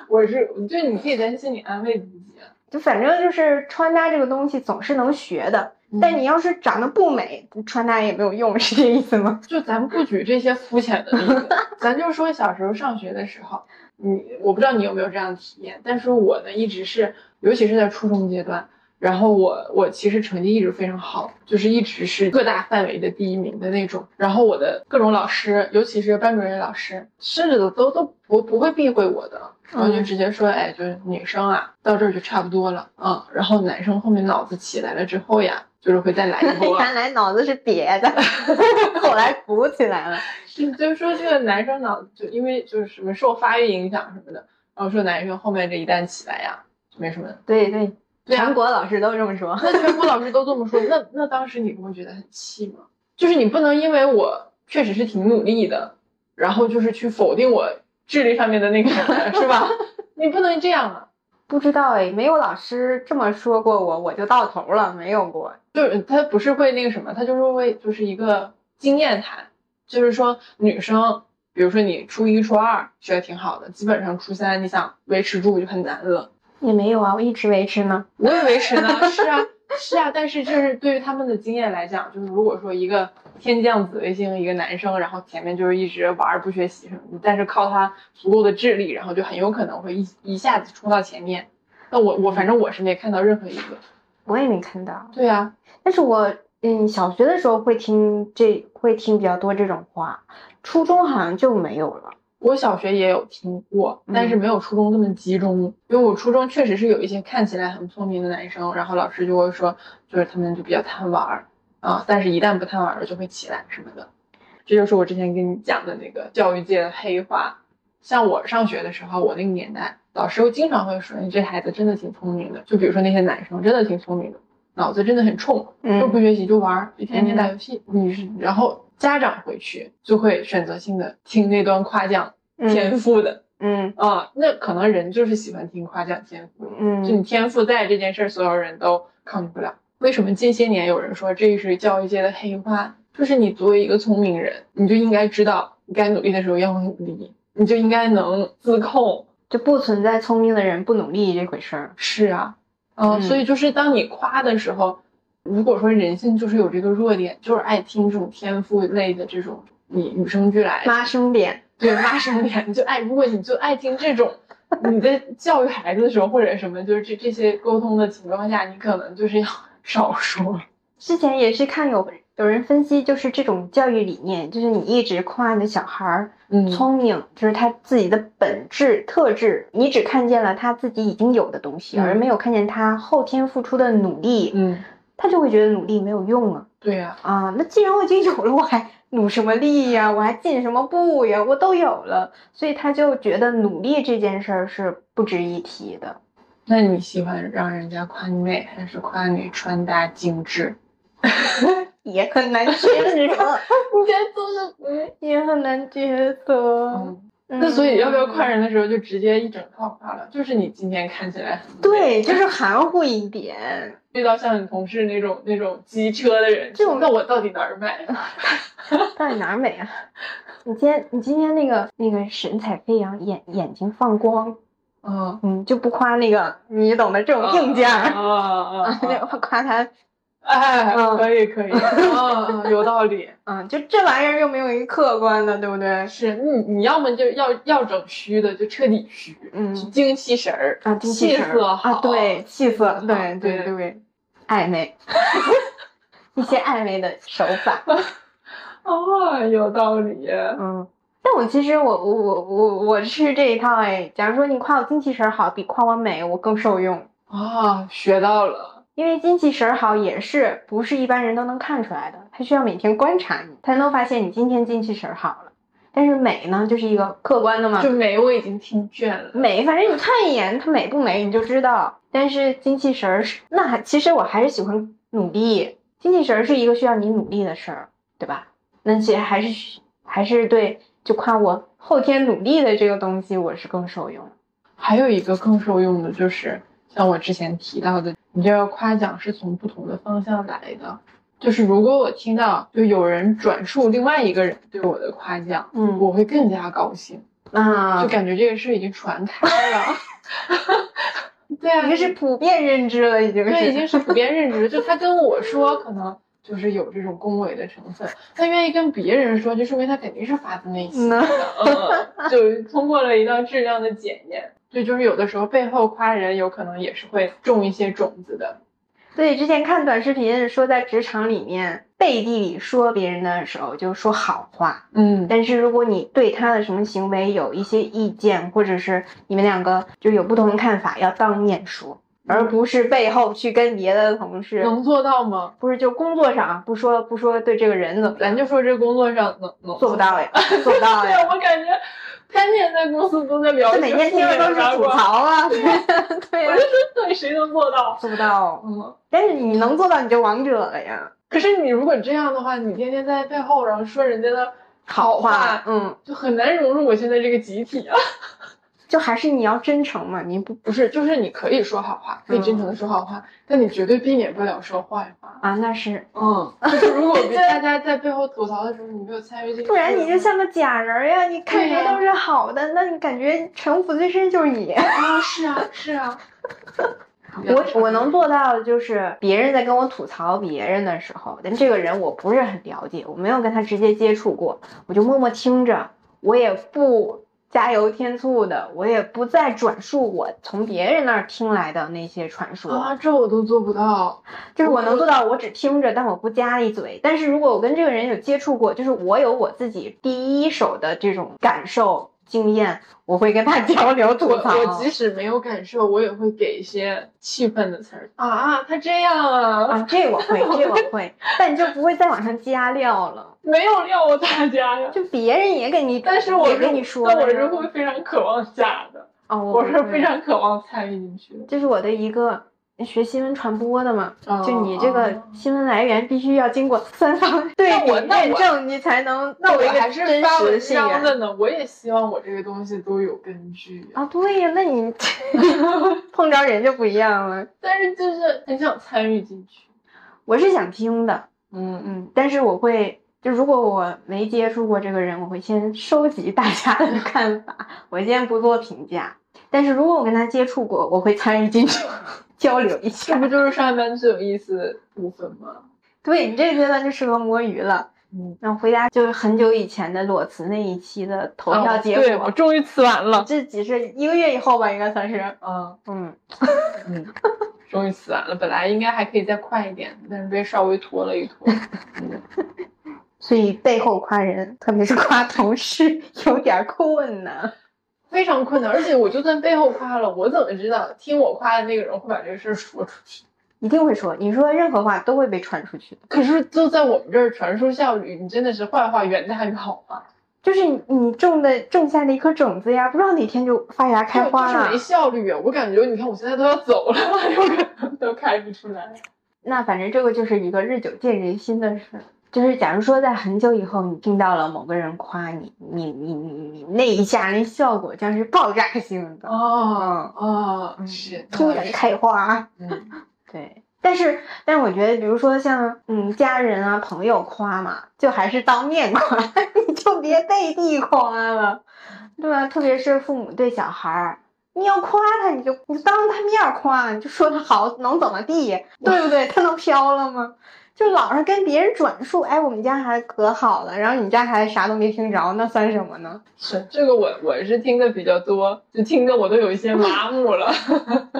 我是，就你自己在心里安慰自己。啊就反正就是穿搭这个东西总是能学的，但你要是长得不美，穿搭也没有用，是这意思吗？就咱们不举这些肤浅的例子，咱就说小时候上学的时候，你我不知道你有没有这样的体验，但是我呢一直是，尤其是在初中阶段，然后我我其实成绩一直非常好，就是一直是各大范围的第一名的那种。然后我的各种老师，尤其是班主任老师，甚至都都都不不会避讳我的，然后就直接说，哎，就是女生啊，到这儿就差不多了啊。然后男生后面脑子起来了之后呀，就是会再来一波。原来脑子是瘪的，后来鼓起来了。是，就是说这个男生脑子就因为就是什么受发育影响什么的，然后说男生后面这一旦起来呀，就没什么。对对，对啊全国老师都这么说。那全国老师都这么说，那那当时你不会觉得很气吗？就是你不能因为我确实是挺努力的，然后就是去否定我智力上面的那个，是吧？你不能这样啊。不知道哎，没有老师这么说过我，我就到头了，没有过。就是他不是会那个什么，他就是会就是一个经验谈，就是说女生，比如说你初一、初二学的挺好的，基本上初三你想维持住就很难了。也没有啊，我一直维持呢。我也维持呢，是啊，是啊。但是就是对于他们的经验来讲，就是如果说一个天降紫微星一个男生，然后前面就是一直玩不学习什么的，但是靠他足够的智力，然后就很有可能会一一下子冲到前面。那我我反正我是没看到任何一个，我也没看到。对呀，但是我嗯小学的时候会听这会听比较多这种话，初中好像就没有了。我小学也有听过，但是没有初中这么集中。因为我初中确实是有一些看起来很聪明的男生，然后老师就会说，就是他们就比较贪玩儿啊，但是一旦不贪玩了就会起来什么的。这就是我之前跟你讲的那个教育界的黑话。像我上学的时候，我那个年代，老师又经常会说，你这孩子真的挺聪明的。就比如说那些男生真的挺聪明的，脑子真的很冲，就不学习就玩儿，就天天打游戏。你是然后。家长回去就会选择性的听那段夸奖天赋的，嗯啊，那可能人就是喜欢听夸奖天赋，嗯，就你天赋在这件事，所有人都抗拒不了。为什么近些年有人说这是教育界的黑话？就是你作为一个聪明人，你就应该知道，你该努力的时候要努力，你就应该能自控，就不存在聪明的人不努力这回事儿。是啊，嗯，所以就是当你夸的时候。如果说人性就是有这个弱点，就是爱听这种天赋类的这种你与生俱来妈生点，对妈生点，你就爱。如果你就爱听这种，你在教育孩子的时候或者什么，就是这这些沟通的情况下，你可能就是要 少说。之前也是看有有人分析，就是这种教育理念，就是你一直夸你的小孩儿聪明，就是他自己的本质特质，你只看见了他自己已经有的东西，而没有看见他后天付出的努力。嗯。他就会觉得努力没有用啊。对呀，啊，那既然我已经有了，我还努什么力呀？我还进什么步呀？我都有了，所以他就觉得努力这件事儿是不值一提的。那你喜欢让人家夸你美，还是夸你穿搭精致？也很难抉择。你在做的嗯，也很难抉择。那所以要不要夸人的时候就直接一整套夸了？就是你今天看起来很对，就是含糊一点。遇到像你同事那种那种机车的人，这种那我到底哪儿美？到底哪儿美啊？你今天你今天那个那个神采飞扬，眼眼睛放光，嗯嗯，就不夸那个你懂的这种硬件啊啊啊，夸他。哎，可以可以，嗯嗯，有道理，嗯，就这玩意儿又没有一个客观的，对不对？是你你要么就要要整虚的，就彻底虚，嗯，精气神儿啊，气色好，对，气色，对对。对，暧昧，一些暧昧的手法，哦，有道理，嗯，但我其实我我我我我是这一套哎，假如说你夸我精气神好，比夸我美我更受用。啊，学到了。因为精气神好也是不是一般人都能看出来的，他需要每天观察你，才能发现你今天精气神好了。但是美呢，就是一个客观的嘛，就美我已经听倦了。美，反正你看一眼它美不美你就知道。但是精气神是，那还其实我还是喜欢努力。精气神是一个需要你努力的事儿，对吧？那其实还是还是对，就夸我后天努力的这个东西，我是更受用。还有一个更受用的就是。像我之前提到的，你这个夸奖是从不同的方向来的。就是如果我听到就有人转述另外一个人对我的夸奖，嗯，我会更加高兴啊，就感觉这个事已经传开了。对啊，已经是普遍认知了，已经对，已经是普遍认知。就他跟我说，可能就是有这种恭维的成分；他愿意跟别人说，就说明他肯定是发自内心的，嗯，就通过了一道质量的检验。对，就是有的时候背后夸人，有可能也是会种一些种子的。对，之前看短视频说，在职场里面背地里说别人的时候，就说好话。嗯，但是如果你对他的什么行为有一些意见，或者是你们两个就有不同的看法，要当面说，而不是背后去跟别的同事。能做到吗？不是，就工作上不说不说对这个人怎么，咱就说这工作上能能做不到呀，做不到呀。我感觉。天天在公司都在聊，每天听的都是吐槽啊！对 对，我就说对，谁能做到？做不到。嗯，但是你能做到，你就王者了呀。可是你如果这样的话，你天天在背后然后说人家的好话，嗯，就很难融入我现在这个集体啊。就还是你要真诚嘛，你不不是，就是你可以说好话，可以真诚的说好话，但你绝对避免不了说坏话啊。那是，嗯，就是如果大家在背后吐槽的时候，你没有参与进去，不然你就像个假人呀。你看谁都是好的，那你感觉城府最深就是你啊。是啊，是啊。我我能做到的就是别人在跟我吐槽别人的时候，但这个人我不是很了解，我没有跟他直接接触过，我就默默听着，我也不。加油添醋的，我也不再转述我从别人那儿听来的那些传说啊，这我都做不到。就是我能做到，我只听着，但我不加一嘴。但是如果我跟这个人有接触过，就是我有我自己第一手的这种感受。经验，我会跟他 交流吐槽。我即使没有感受，我也会给一些气愤的词儿啊。他这样啊啊，这我会，这我会，但你就不会再往上加料了。没有料，我咋加呀？就别人也给你，但是我跟你说，但我是会非常渴望加的。哦，我是非常渴望参与进去的。这是我的一个。学新闻传播的嘛，就你这个新闻来源必须要经过三方对比验证，你才能那我还是真实信的呢。我也希望我这个东西都有根据啊。对呀，那你 碰着人就不一样了。但是就是很想参与进去，我是想听的，嗯嗯。但是我会，就如果我没接触过这个人，我会先收集大家的看法，我先不做评价。但是如果我跟他接触过，我会参与进去。交流一下，这不就是上班最有意思的部分吗？对你这个阶段就适合摸鱼了。嗯，然后回家就是很久以前的裸辞那一期的投票结果。对，我终于辞完了。这只是一个月以后吧，应该算是。嗯嗯嗯，终于辞完了。本来应该还可以再快一点，但是被稍微拖了一拖。所以背后夸人，特别是夸同事，有点困难。非常困难，而且我就算背后夸了，我怎么知道听我夸的那个人会把这个事儿说出去？一定会说，你说任何话都会被传出去。可是就在我们这儿，传输效率，你真的是坏话远大于好话。就是你种的种下的一颗种子呀，不知道哪天就发芽开花了。就是没效率啊！我感觉，你看我现在都要走了，有可能都开不出来。那反正这个就是一个日久见人心的事。就是假如说在很久以后，你听到了某个人夸你，你你你你那一下那效果将是爆炸性的哦哦，是突然开花，嗯，对。但是但是我觉得，比如说像嗯家人啊朋友夸嘛，就还是当面夸，你就别背地夸了，对吧？特别是父母对小孩儿，你要夸他，你就你就当他面夸，你就说他好能怎么地，对不对？他能飘了吗？就老是跟别人转述，哎，我们家孩子可好了，然后你家孩子啥都没听着，那算什么呢？是这个，我我是听的比较多，就听的我都有一些麻木了。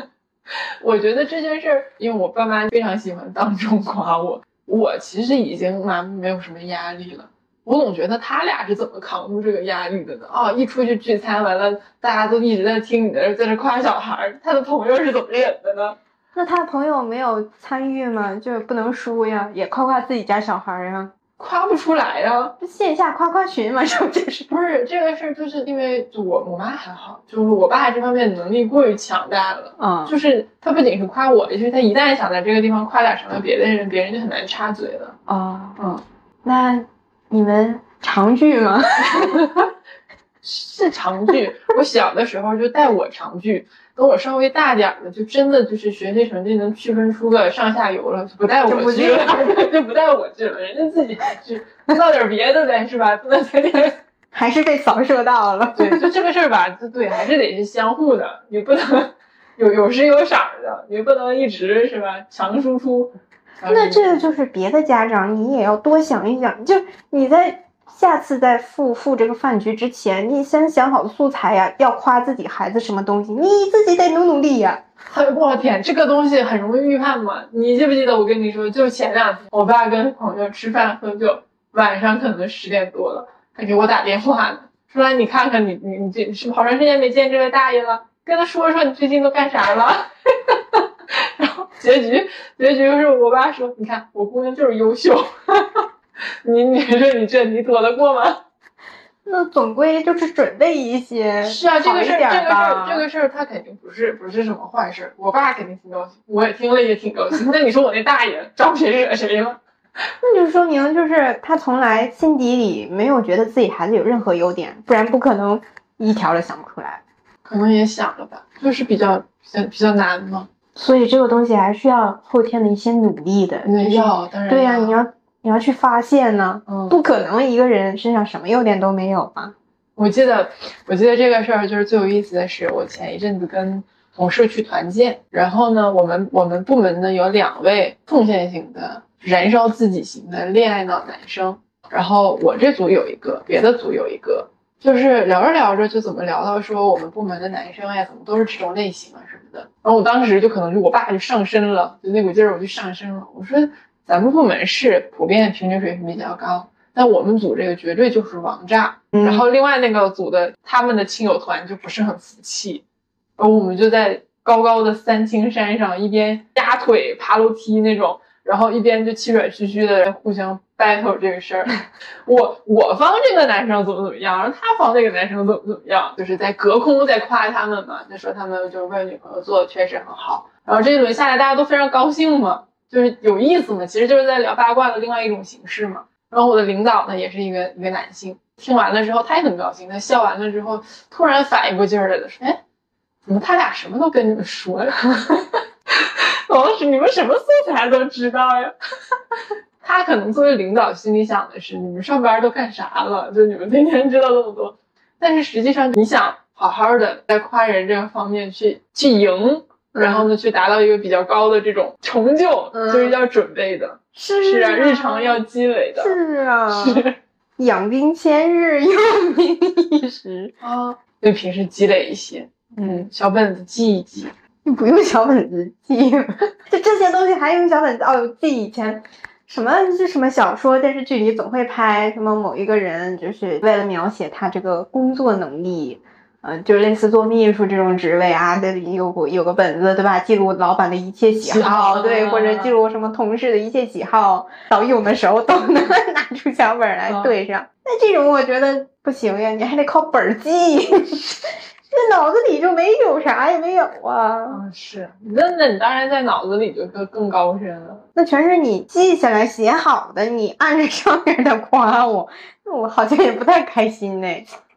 我觉得这件事儿，因为我爸妈非常喜欢当众夸我，我其实已经麻木，没有什么压力了。我总觉得他俩是怎么扛住这个压力的呢？哦，一出去聚餐完了，大家都一直在听你在这在这夸小孩，他的朋友是怎么忍的呢？那他的朋友没有参与吗？就不能输呀，也夸夸自己家小孩呀，夸不出来呀。线下夸夸群嘛，这不就是不是 这个事儿？就是因为我我妈还好，就是我爸这方面能力过于强大了啊。就是他不仅是夸我，就是他一旦想在这个地方夸点什么别的人，别人就很难插嘴了啊。嗯，那你们常聚吗？是长聚。我小的时候就带我长聚。等我稍微大点儿了，就真的就是学习成绩能区分出个上下游了，就不带我去了，就不带我去了，人家自己去闹点别的呗，是吧？不能天天 还是被扫射到了。对，就这个事儿吧，就对，还是得是相互的，你不能有有时有色的，你不能一直是吧？强输出。那这个就是别的家长，你也要多想一想，就你在。下次在赴赴这个饭局之前，你先想好素材呀，要夸自己孩子什么东西，你自己得努努力呀。我天，这个东西很容易预判嘛。你记不记得我跟你说，就前两天我爸跟朋友吃饭喝酒，晚上可能十点多了，他给我打电话呢，说你看看你你你这是好长时间没见这位大爷了，跟他说说你最近都干啥了。然后结局结局就是我爸说，你看我姑娘就是优秀。你你说你这你躲得过吗？那总归就是准备一些，是啊，这个事儿这个事儿这个事儿他肯定不是不是什么坏事。我爸肯定挺高兴，我也听了也挺高兴。那你说我那大爷招谁惹谁了？那就说明就是他从来心底里没有觉得自己孩子有任何优点，不然不可能一条都想不出来。可能也想了吧，就是比较比较比较难嘛。所以这个东西还需要后天的一些努力的。要，当然对呀，你要你要去发现呢，嗯不可能一个人身上什么优点都没有吧？我记得，我记得这个事儿就是最有意思的是，我前一阵子跟同事去团建，然后呢，我们我们部门呢有两位奉献型的、燃烧自己型的恋爱脑男生，然后我这组有一个，别的组有一个，就是聊着聊着就怎么聊到说我们部门的男生呀，怎么都是这种类型啊什么的，然后我当时就可能就我爸就上身了，就那股劲儿我就上身了，我说咱们部门是普遍平均水平比较高。但我们组这个绝对就是王炸，然后另外那个组的他们的亲友团就不是很服气，然后我们就在高高的三清山上一边压腿爬楼梯那种，然后一边就气喘吁吁的互相 battle 这个事儿。我我方这个男生怎么怎么样，然后他方那个男生怎么怎么样，就是在隔空在夸他们嘛，就说他们就是为女朋友做的确实很好。然后这一轮下来大家都非常高兴嘛，就是有意思嘛，其实就是在聊八卦的另外一种形式嘛。然后我的领导呢，也是一个一个男性，听完了之后他也很高兴，他笑完了之后突然反应过劲儿来了，说：“哎，怎么他俩什么都跟你们说呀？”王 老师，你们什么素材都知道呀？他可能作为领导心里想的是，你们上班都干啥了？就你们天天知道这么多，但是实际上你想好好的在夸人这个方面去去赢，然后呢去达到一个比较高的这种成就，就是要准备的。是啊，日常要积累的。是啊，是 养兵千日，用兵一时啊。对平时积累一些，嗯，小本子记一记。你不用小本子记，就这些东西还用小本子？哦，记以前什么是什么小说、电视剧里总会拍什么某一个人，就是为了描写他这个工作能力。嗯，就类似做秘书这种职位啊，这里有有个本子，对吧？记录老板的一切喜好，对，或者记录什么同事的一切喜好，到用的时候都能 拿出小本来对上。那这种我觉得不行呀，你还得靠本记，这脑子里就没有啥也没有啊。嗯，是，那那你当然在脑子里就更更高深了。那全是你记下来写好的，你按着上面的夸我，那我好像也不太开心呢。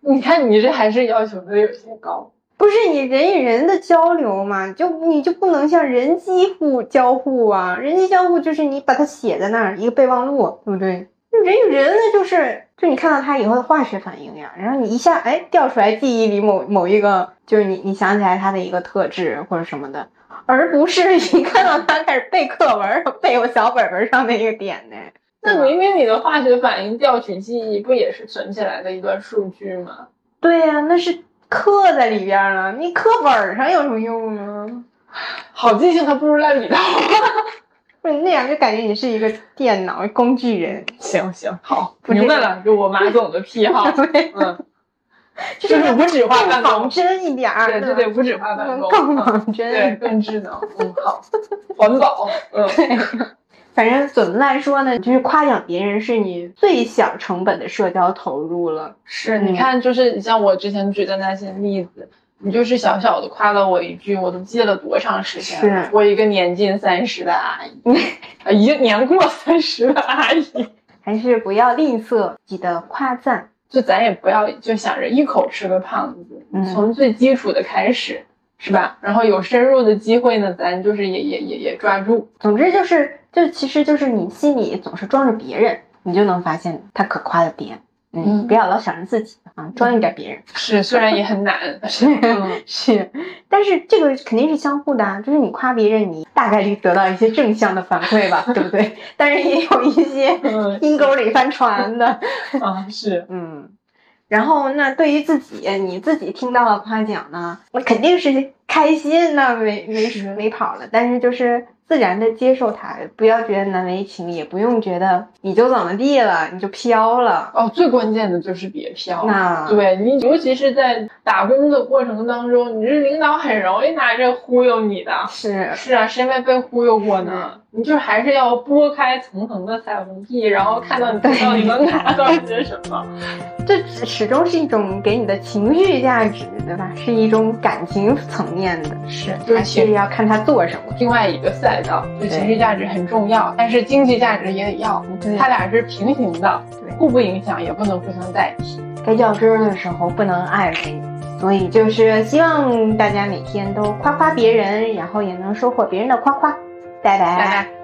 你看，你这还是要求的有些高。不是你人与人的交流嘛，就你就不能像人机互交互啊？人机交互就是你把它写在那儿，一个备忘录，对不对？人与人那，就是就你看到他以后的化学反应呀，然后你一下哎调出来记忆里某某一个，就是你你想起来他的一个特质或者什么的，而不是一看到他开始背课文，背我小本本上那个点呢。那明明你的化学反应调取记忆不也是存起来的一段数据吗？对呀，那是刻在里边了。你课本上有什么用呢？好记性还不如烂笔头。不是那样，就感觉你是一个电脑工具人。行行好，明白了，就我马总的癖好。嗯，就是无纸化办公，仿真一点儿。对，就得无纸化办公，更仿真，对，更智能。嗯，好，环保。嗯。反正总的来说呢，就是夸奖别人是你最小成本的社交投入了。是，你看，就是你像我之前举的那些例子，你就是小小的夸了我一句，我都记了多长时间？是我一个年近三十的阿姨，已经年过三十的阿姨，还是不要吝啬你的夸赞。就咱也不要就想着一口吃个胖子，从最基础的开始，是吧？然后有深入的机会呢，咱就是也也也也抓住。总之就是。就其实就是你心里总是装着别人，你就能发现他可夸的点。嗯，不要老想着自己啊，装一点别人。是，虽然也很难，是是，但是这个肯定是相互的啊。就是你夸别人，你大概率得到一些正向的反馈吧，对不对？但是也有一些 阴沟里翻船的啊，是，嗯。然后那对于自己，你自己听到了夸奖呢，我肯定是开心，那没没没跑了。但是就是。自然的接受它，不要觉得难为情，也不用觉得你就怎么地了，你就飘了。哦，最关键的就是别飘。那对你，尤其是在打工的过程当中，你这领导很容易拿这忽悠你的。是是啊，谁没被忽悠过呢？你就还是要拨开层层的彩虹屁，然后看到你到底能拿到些什么。这始终是一种给你的情绪价值，对吧？是一种感情层面的，是，还是要看他做什么。另外一个赛道，就情绪价值很重要，但是经济价值也得要，他俩是平行的，对，互不影响，也不能互相代替。该较真的时候不能碍着你，所以就是希望大家每天都夸夸别人，然后也能收获别人的夸夸。拜拜。拜拜。